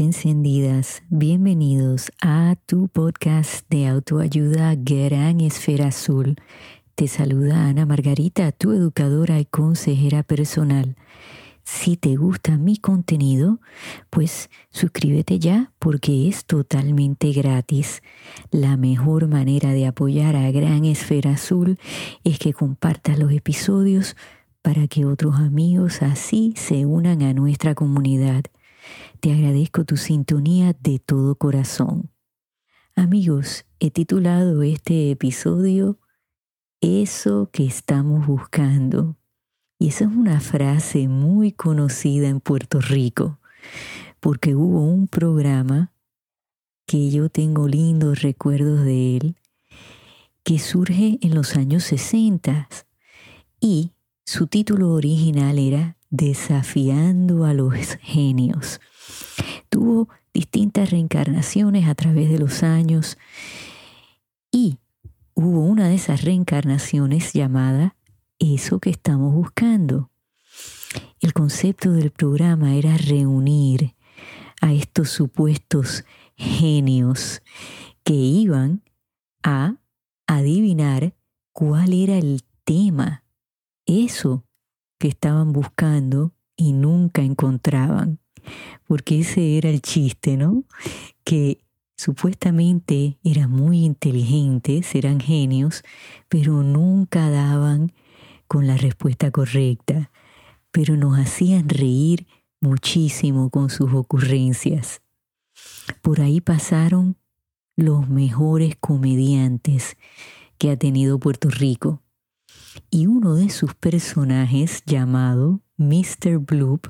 Encendidas, bienvenidos a tu podcast de autoayuda Gran Esfera Azul. Te saluda Ana Margarita, tu educadora y consejera personal. Si te gusta mi contenido, pues suscríbete ya porque es totalmente gratis. La mejor manera de apoyar a Gran Esfera Azul es que compartas los episodios para que otros amigos así se unan a nuestra comunidad. Te agradezco tu sintonía de todo corazón. Amigos, he titulado este episodio Eso que estamos buscando. Y esa es una frase muy conocida en Puerto Rico, porque hubo un programa que yo tengo lindos recuerdos de él, que surge en los años 60 y su título original era Desafiando a los genios. Tuvo distintas reencarnaciones a través de los años y hubo una de esas reencarnaciones llamada Eso que estamos buscando. El concepto del programa era reunir a estos supuestos genios que iban a adivinar cuál era el tema eso que estaban buscando y nunca encontraban. Porque ese era el chiste, ¿no? Que supuestamente eran muy inteligentes, eran genios, pero nunca daban con la respuesta correcta, pero nos hacían reír muchísimo con sus ocurrencias. Por ahí pasaron los mejores comediantes que ha tenido Puerto Rico y uno de sus personajes llamado Mr. Bloop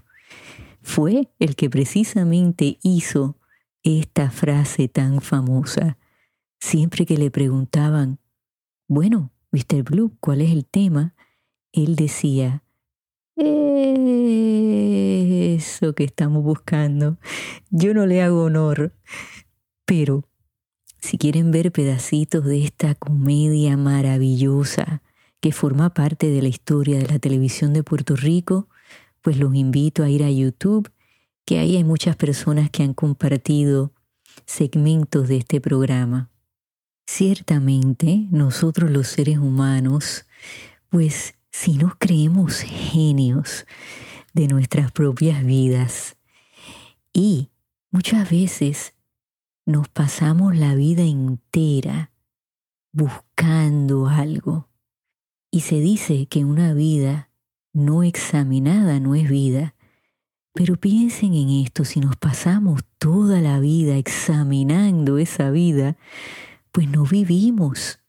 fue el que precisamente hizo esta frase tan famosa. Siempre que le preguntaban, bueno, Mr. Bloop, ¿cuál es el tema? Él decía, eso que estamos buscando. Yo no le hago honor, pero si quieren ver pedacitos de esta comedia maravillosa, que forma parte de la historia de la televisión de Puerto Rico, pues los invito a ir a YouTube, que ahí hay muchas personas que han compartido segmentos de este programa. Ciertamente, nosotros los seres humanos, pues si nos creemos genios de nuestras propias vidas y muchas veces nos pasamos la vida entera buscando algo, y se dice que una vida no examinada no es vida. Pero piensen en esto, si nos pasamos toda la vida examinando esa vida, pues no vivimos.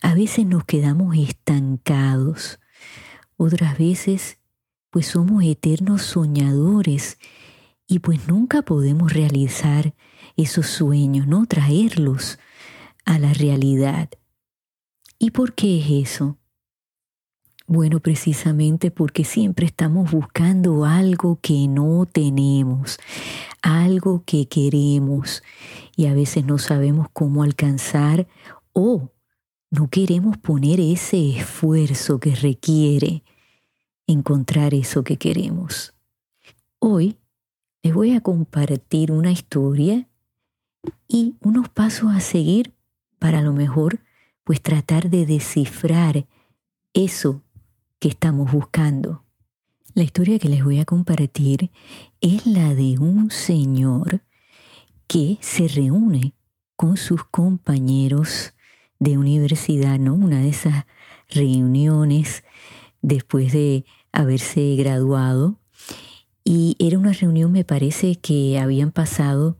A veces nos quedamos estancados, otras veces pues somos eternos soñadores y pues nunca podemos realizar esos sueños, no traerlos a la realidad. ¿Y por qué es eso? Bueno, precisamente porque siempre estamos buscando algo que no tenemos, algo que queremos y a veces no sabemos cómo alcanzar o no queremos poner ese esfuerzo que requiere encontrar eso que queremos. Hoy les voy a compartir una historia y unos pasos a seguir para a lo mejor pues tratar de descifrar eso que estamos buscando. La historia que les voy a compartir es la de un señor que se reúne con sus compañeros de universidad, ¿no? Una de esas reuniones después de haberse graduado. Y era una reunión, me parece que habían pasado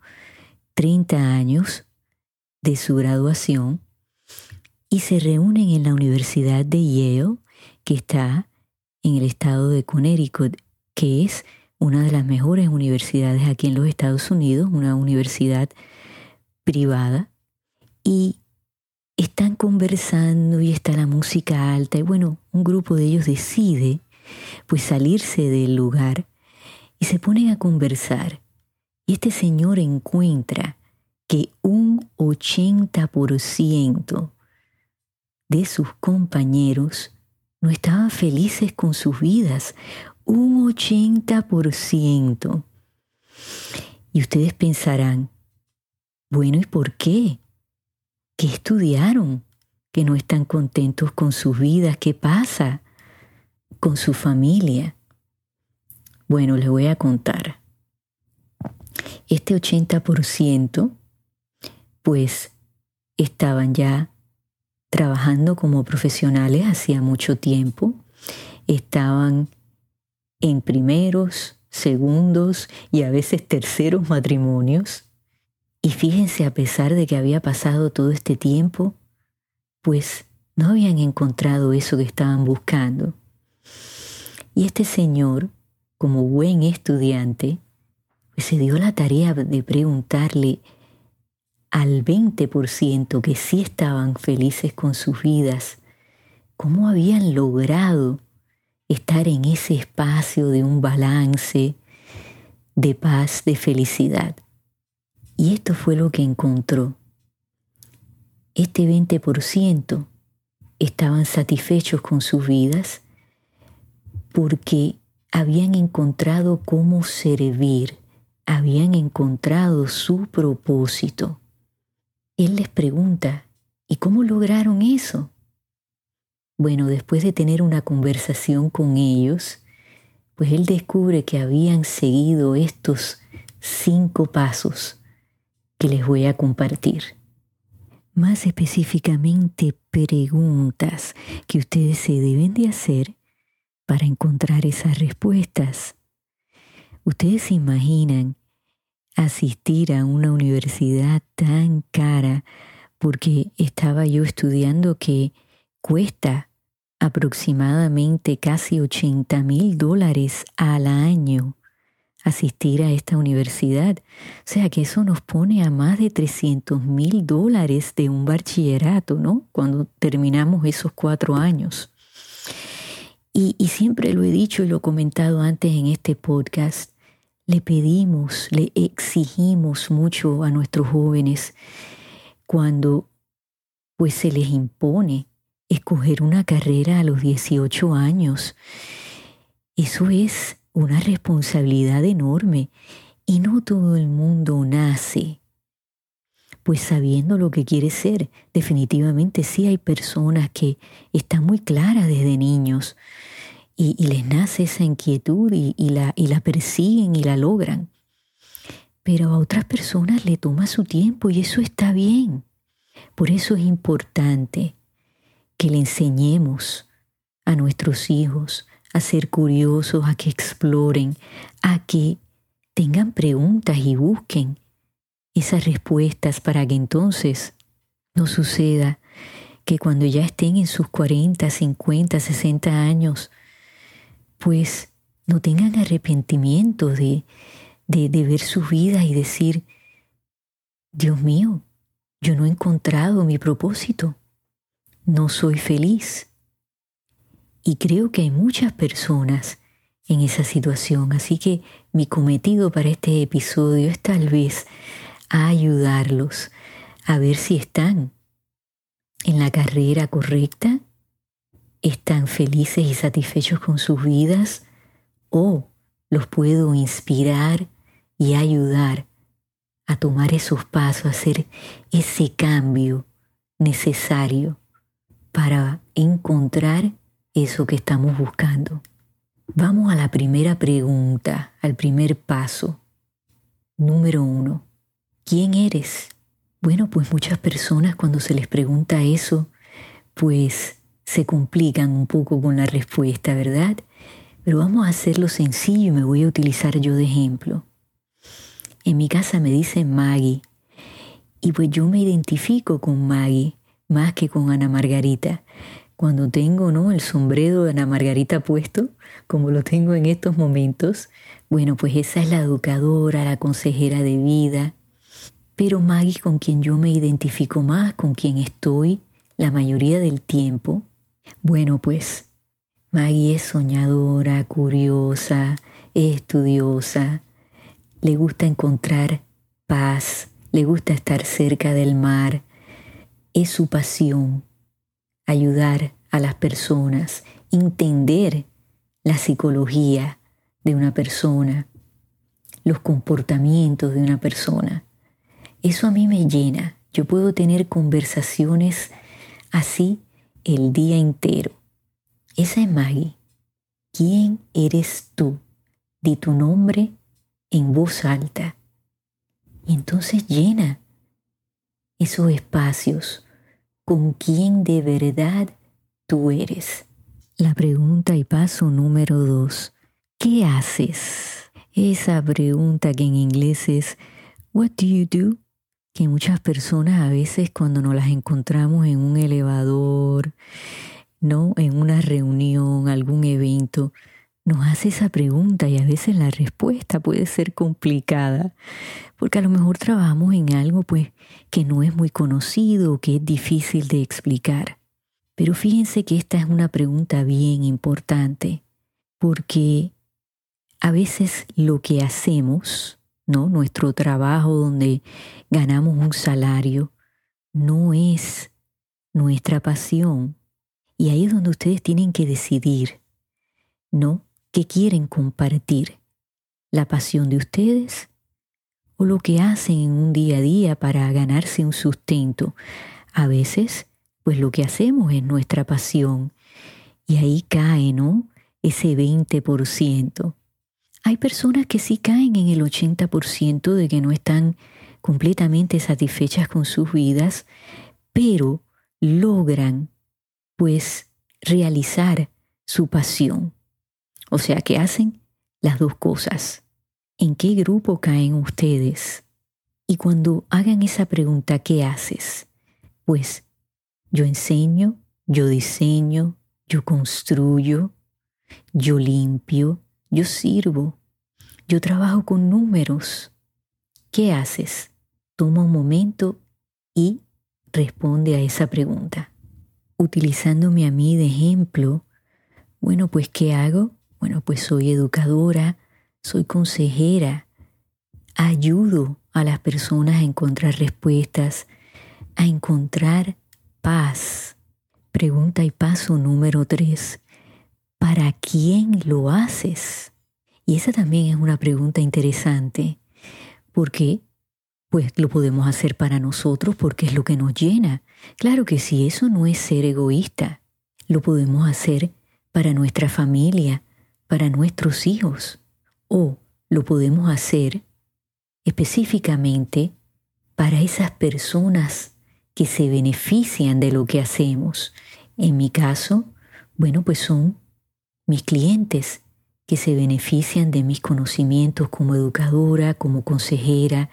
30 años de su graduación y se reúnen en la Universidad de Yale que está en el estado de Connecticut, que es una de las mejores universidades aquí en los Estados Unidos, una universidad privada, y están conversando y está la música alta, y bueno, un grupo de ellos decide pues salirse del lugar y se ponen a conversar. Y este señor encuentra que un 80% de sus compañeros no estaban felices con sus vidas, un 80%. Y ustedes pensarán, bueno, ¿y por qué? ¿Qué estudiaron? ¿Que no están contentos con sus vidas? ¿Qué pasa con su familia? Bueno, les voy a contar. Este 80% pues estaban ya trabajando como profesionales hacía mucho tiempo, estaban en primeros, segundos y a veces terceros matrimonios. Y fíjense, a pesar de que había pasado todo este tiempo, pues no habían encontrado eso que estaban buscando. Y este señor, como buen estudiante, pues se dio la tarea de preguntarle al 20% que sí estaban felices con sus vidas, cómo habían logrado estar en ese espacio de un balance, de paz, de felicidad. Y esto fue lo que encontró. Este 20% estaban satisfechos con sus vidas porque habían encontrado cómo servir, habían encontrado su propósito. Él les pregunta, ¿y cómo lograron eso? Bueno, después de tener una conversación con ellos, pues él descubre que habían seguido estos cinco pasos que les voy a compartir. Más específicamente, preguntas que ustedes se deben de hacer para encontrar esas respuestas. Ustedes se imaginan asistir a una universidad tan cara porque estaba yo estudiando que cuesta aproximadamente casi 80 mil dólares al año asistir a esta universidad. O sea que eso nos pone a más de 300 mil dólares de un bachillerato, ¿no? Cuando terminamos esos cuatro años. Y, y siempre lo he dicho y lo he comentado antes en este podcast, le pedimos, le exigimos mucho a nuestros jóvenes cuando pues se les impone escoger una carrera a los 18 años. Eso es una responsabilidad enorme y no todo el mundo nace pues sabiendo lo que quiere ser. Definitivamente sí hay personas que están muy claras desde niños y, les nace esa inquietud y, la, y la persiguen y la logran. Pero a otras personas le toma su tiempo y eso está bien. Por eso es importante que le enseñemos a nuestros hijos a ser curiosos, a que exploren, a que tengan preguntas y busquen esas respuestas para que entonces no suceda que cuando ya estén en sus 40, 50, 60 años, pues no tengan arrepentimiento de, de, ver su vida y decir, Dios mío, yo no he encontrado mi propósito, no soy feliz. Y creo que hay muchas personas en esa situación, así que mi cometido para este episodio es tal vez ayudarlos a ver si están en la carrera correcta están felices y satisfechos con sus vidas o los puedo inspirar y ayudar a tomar esos pasos, a hacer ese cambio necesario para encontrar eso que estamos buscando. Vamos a la primera pregunta, al primer paso. Número uno, ¿quién eres? Bueno, pues muchas personas cuando se les pregunta eso, pues se complican un poco con la respuesta, ¿verdad? Pero vamos a hacerlo sencillo y me voy a utilizar yo de ejemplo. En mi casa me dicen Maggie y pues yo me identifico con Maggie más que con Ana Margarita. Cuando tengo ¿no? el sombrero de Ana Margarita puesto, como lo tengo en estos momentos, bueno, pues esa es la educadora, la consejera de vida. Pero Maggie con quien yo me identifico más, con quien estoy la mayoría del tiempo, bueno, pues Maggie es soñadora, curiosa, estudiosa, le gusta encontrar paz, le gusta estar cerca del mar, es su pasión ayudar a las personas, entender la psicología de una persona, los comportamientos de una persona. Eso a mí me llena. Yo puedo tener conversaciones así el día entero. Esa es Maggie. ¿Quién eres tú? Di tu nombre en voz alta. Y entonces llena esos espacios con quién de verdad tú eres. La pregunta y paso número dos. ¿Qué haces? Esa pregunta que en inglés es What do you do? Que muchas personas a veces cuando nos las encontramos en un elevador, ¿no? En una reunión, algún evento, nos hace esa pregunta y a veces la respuesta puede ser complicada, porque a lo mejor trabajamos en algo pues que no es muy conocido, que es difícil de explicar. Pero fíjense que esta es una pregunta bien importante, porque a veces lo que hacemos, ¿no? Nuestro trabajo donde ganamos un salario no es nuestra pasión. Y ahí es donde ustedes tienen que decidir, ¿no? ¿Qué quieren compartir? ¿La pasión de ustedes o lo que hacen en un día a día para ganarse un sustento? A veces, pues lo que hacemos es nuestra pasión y ahí cae, ¿no? Ese 20%. Hay personas que sí caen en el 80% de que no están completamente satisfechas con sus vidas, pero logran pues realizar su pasión. O sea que hacen las dos cosas. ¿En qué grupo caen ustedes? Y cuando hagan esa pregunta, ¿qué haces? Pues yo enseño, yo diseño, yo construyo, yo limpio, yo sirvo, yo trabajo con números. ¿Qué haces? Toma un momento y responde a esa pregunta. Utilizándome a mí de ejemplo, bueno, pues ¿qué hago? Bueno, pues soy educadora, soy consejera, ayudo a las personas a encontrar respuestas, a encontrar paz. Pregunta y paso número tres. ¿Para quién lo haces? Y esa también es una pregunta interesante, porque pues lo podemos hacer para nosotros porque es lo que nos llena. Claro que sí, eso no es ser egoísta. Lo podemos hacer para nuestra familia, para nuestros hijos o lo podemos hacer específicamente para esas personas que se benefician de lo que hacemos. En mi caso, bueno, pues son mis clientes que se benefician de mis conocimientos como educadora, como consejera,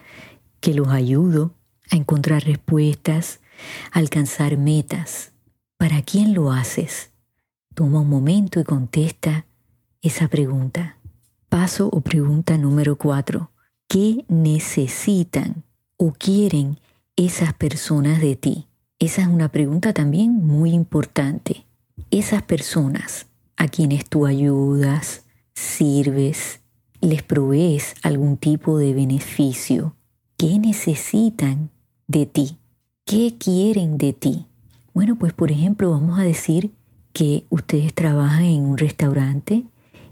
que los ayudo a encontrar respuestas, a alcanzar metas. ¿Para quién lo haces? Toma un momento y contesta esa pregunta. Paso o pregunta número cuatro. ¿Qué necesitan o quieren esas personas de ti? Esa es una pregunta también muy importante. Esas personas a quienes tú ayudas, sirves, les provees algún tipo de beneficio, ¿qué necesitan de ti? ¿Qué quieren de ti? Bueno, pues por ejemplo vamos a decir que ustedes trabajan en un restaurante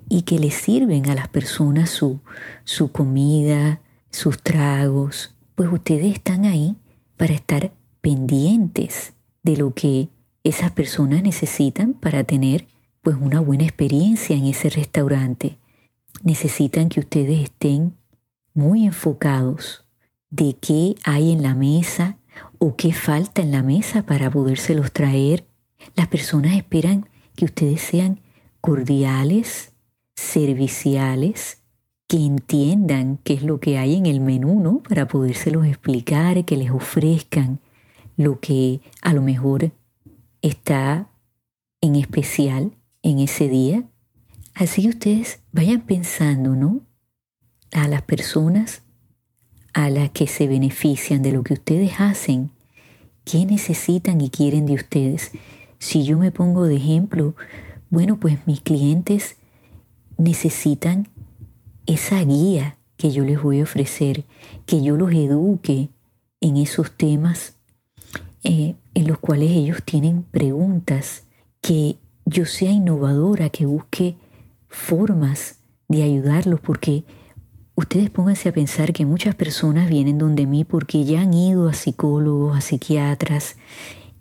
y que les sirven a las personas su, su comida, sus tragos, pues ustedes están ahí para estar pendientes de lo que esas personas necesitan para tener pues una buena experiencia en ese restaurante. Necesitan que ustedes estén muy enfocados de qué hay en la mesa o qué falta en la mesa para podérselos traer. Las personas esperan que ustedes sean cordiales, serviciales que entiendan qué es lo que hay en el menú, ¿no? Para podérselos explicar, que les ofrezcan lo que a lo mejor está en especial en ese día. Así ustedes vayan pensando, ¿no? A las personas a las que se benefician de lo que ustedes hacen, qué necesitan y quieren de ustedes. Si yo me pongo de ejemplo, bueno, pues mis clientes necesitan esa guía que yo les voy a ofrecer, que yo los eduque en esos temas eh, en los cuales ellos tienen preguntas, que yo sea innovadora, que busque formas de ayudarlos, porque ustedes pónganse a pensar que muchas personas vienen donde mí porque ya han ido a psicólogos, a psiquiatras,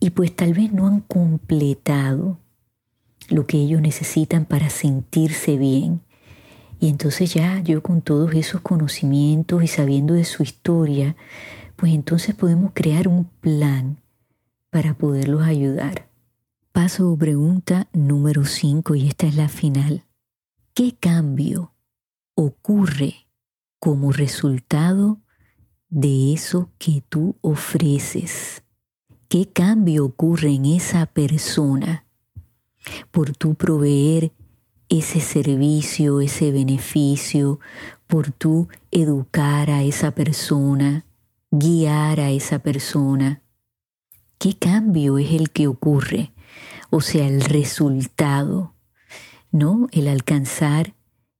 y pues tal vez no han completado lo que ellos necesitan para sentirse bien. Y entonces ya yo con todos esos conocimientos y sabiendo de su historia, pues entonces podemos crear un plan para poderlos ayudar. Paso o pregunta número 5 y esta es la final. ¿Qué cambio ocurre como resultado de eso que tú ofreces? ¿Qué cambio ocurre en esa persona por tu proveer ese servicio, ese beneficio, por tu educar a esa persona, guiar a esa persona. ¿Qué cambio es el que ocurre? O sea, el resultado, ¿no? El alcanzar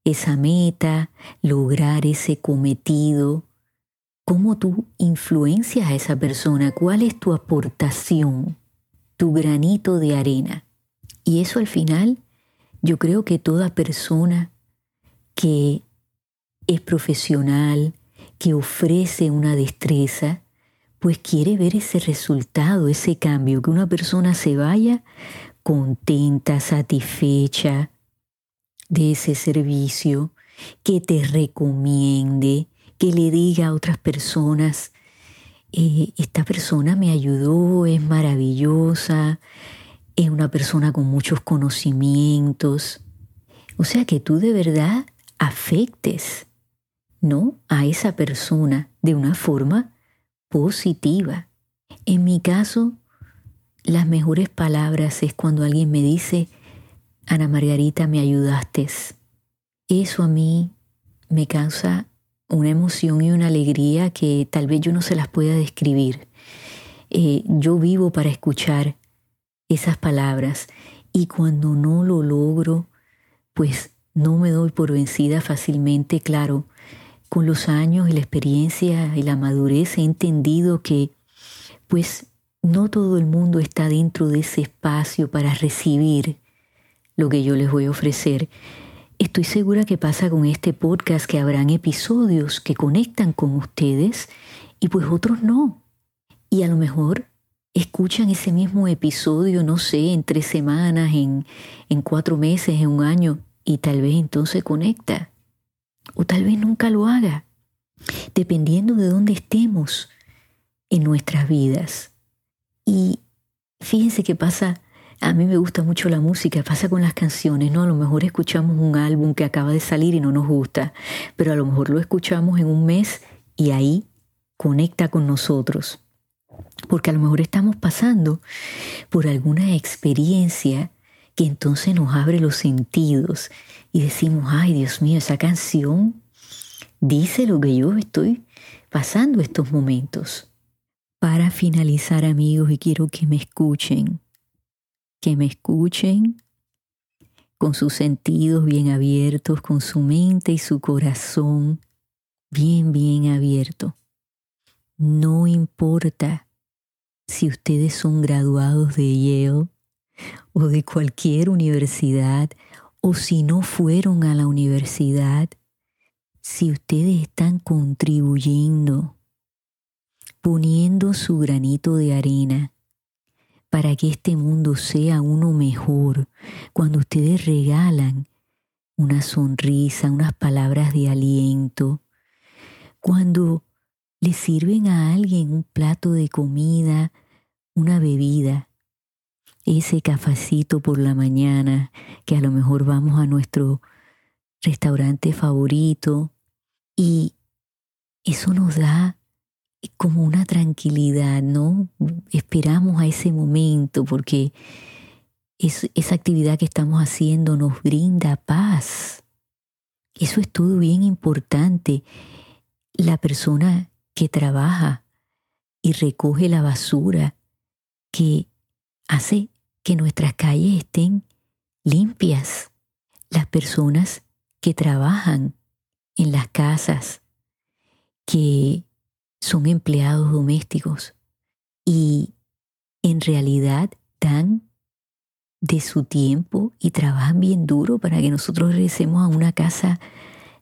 esa meta, lograr ese cometido. ¿Cómo tú influencias a esa persona? ¿Cuál es tu aportación? Tu granito de arena. Y eso al final, yo creo que toda persona que es profesional, que ofrece una destreza, pues quiere ver ese resultado, ese cambio, que una persona se vaya contenta, satisfecha de ese servicio, que te recomiende, que le diga a otras personas, eh, esta persona me ayudó, es maravillosa, es una persona con muchos conocimientos. O sea que tú de verdad afectes, ¿no? A esa persona de una forma positiva. En mi caso, las mejores palabras es cuando alguien me dice, Ana Margarita, me ayudaste. Eso a mí me causa una emoción y una alegría que tal vez yo no se las pueda describir. Eh, yo vivo para escuchar esas palabras y cuando no lo logro, pues no me doy por vencida fácilmente, claro. Con los años y la experiencia y la madurez he entendido que pues no todo el mundo está dentro de ese espacio para recibir lo que yo les voy a ofrecer. Estoy segura que pasa con este podcast que habrán episodios que conectan con ustedes y pues otros no. Y a lo mejor escuchan ese mismo episodio, no sé, en tres semanas, en, en cuatro meses, en un año, y tal vez entonces conecta. O tal vez nunca lo haga, dependiendo de dónde estemos en nuestras vidas. Y fíjense qué pasa, a mí me gusta mucho la música, pasa con las canciones, ¿no? A lo mejor escuchamos un álbum que acaba de salir y no nos gusta, pero a lo mejor lo escuchamos en un mes y ahí conecta con nosotros porque a lo mejor estamos pasando por alguna experiencia que entonces nos abre los sentidos y decimos, ay Dios mío, esa canción dice lo que yo estoy pasando estos momentos. Para finalizar amigos, y quiero que me escuchen, que me escuchen con sus sentidos bien abiertos, con su mente y su corazón bien, bien abierto. No importa si ustedes son graduados de Yale o de cualquier universidad, o si no fueron a la universidad, si ustedes están contribuyendo, poniendo su granito de arena para que este mundo sea uno mejor, cuando ustedes regalan una sonrisa, unas palabras de aliento, cuando le sirven a alguien un plato de comida una bebida, ese cafecito por la mañana, que a lo mejor vamos a nuestro restaurante favorito y eso nos da como una tranquilidad, ¿no? Esperamos a ese momento porque esa actividad que estamos haciendo nos brinda paz. Eso es todo bien importante. La persona que trabaja y recoge la basura que hace que nuestras calles estén limpias. Las personas que trabajan en las casas, que son empleados domésticos y en realidad dan de su tiempo y trabajan bien duro para que nosotros regresemos a una casa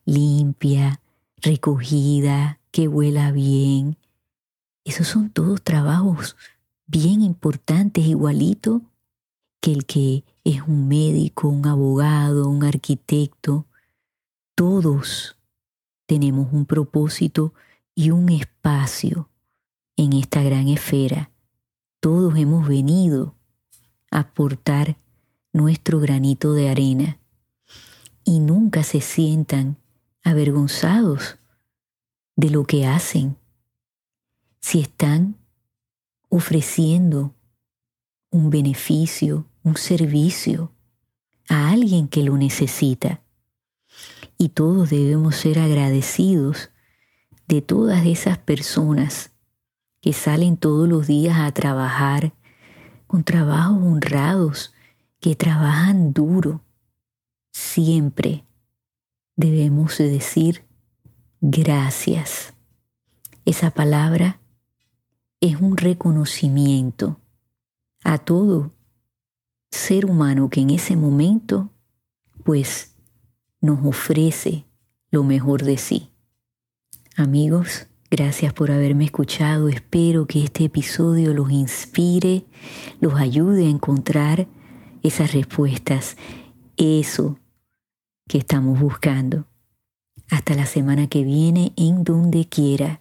limpia, recogida, que huela bien. Esos son todos trabajos bien importantes, igualito que el que es un médico, un abogado, un arquitecto. Todos tenemos un propósito y un espacio en esta gran esfera. Todos hemos venido a aportar nuestro granito de arena y nunca se sientan avergonzados de lo que hacen. Si están ofreciendo un beneficio, un servicio a alguien que lo necesita. Y todos debemos ser agradecidos de todas esas personas que salen todos los días a trabajar con trabajos honrados, que trabajan duro. Siempre debemos decir gracias. Esa palabra es un reconocimiento a todo ser humano que en ese momento pues nos ofrece lo mejor de sí. Amigos, gracias por haberme escuchado. Espero que este episodio los inspire, los ayude a encontrar esas respuestas, eso que estamos buscando. Hasta la semana que viene, en donde quiera